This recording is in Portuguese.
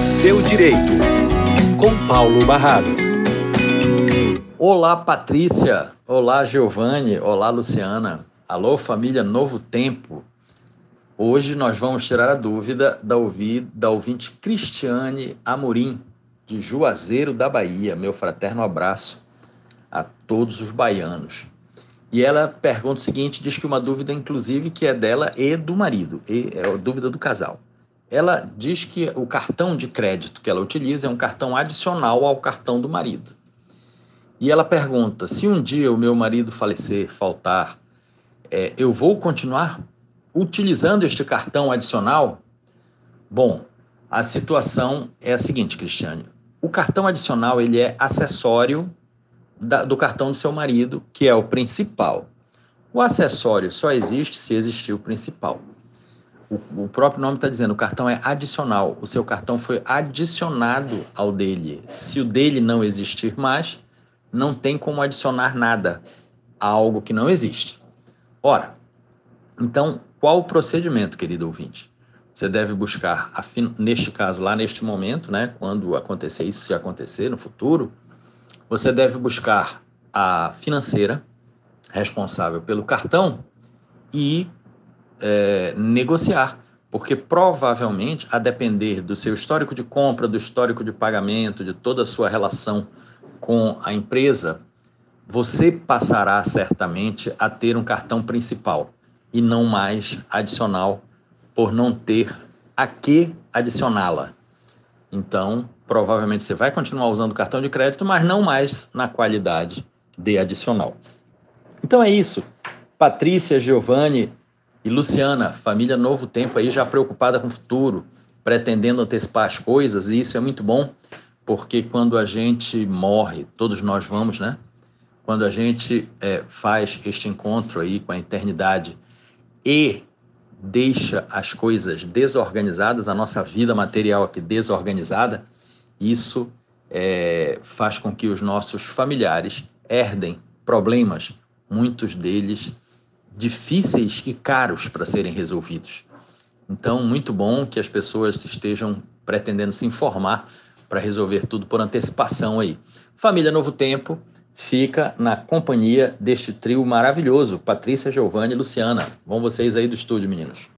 seu direito, com Paulo Barrados. Olá, Patrícia. Olá, Giovanni. Olá, Luciana. Alô, família Novo Tempo. Hoje nós vamos tirar a dúvida da, ouvi, da ouvinte Cristiane Amorim, de Juazeiro da Bahia. Meu fraterno abraço a todos os baianos. E ela pergunta o seguinte, diz que uma dúvida, inclusive, que é dela e do marido, e é a dúvida do casal. Ela diz que o cartão de crédito que ela utiliza é um cartão adicional ao cartão do marido. E ela pergunta: se um dia o meu marido falecer, faltar, é, eu vou continuar utilizando este cartão adicional? Bom, a situação é a seguinte, Cristiane. O cartão adicional ele é acessório da, do cartão do seu marido, que é o principal. O acessório só existe se existir o principal. O, o próprio nome está dizendo, o cartão é adicional. O seu cartão foi adicionado ao dele. Se o dele não existir mais, não tem como adicionar nada a algo que não existe. Ora, então, qual o procedimento, querido ouvinte? Você deve buscar, neste caso, lá neste momento, né, quando acontecer isso, se acontecer no futuro, você deve buscar a financeira responsável pelo cartão e é, negociar, porque provavelmente, a depender do seu histórico de compra, do histórico de pagamento, de toda a sua relação com a empresa, você passará certamente a ter um cartão principal e não mais adicional, por não ter a que adicioná-la. Então, provavelmente você vai continuar usando o cartão de crédito, mas não mais na qualidade de adicional. Então é isso. Patrícia, Giovanni, e Luciana, família Novo Tempo aí já preocupada com o futuro, pretendendo antecipar as coisas, e isso é muito bom, porque quando a gente morre, todos nós vamos, né? Quando a gente é, faz este encontro aí com a eternidade e deixa as coisas desorganizadas, a nossa vida material aqui desorganizada, isso é, faz com que os nossos familiares herdem problemas, muitos deles difíceis e caros para serem resolvidos. Então, muito bom que as pessoas estejam pretendendo se informar para resolver tudo por antecipação aí. Família Novo Tempo fica na companhia deste trio maravilhoso, Patrícia, Giovanni e Luciana. Vão vocês aí do estúdio, meninos.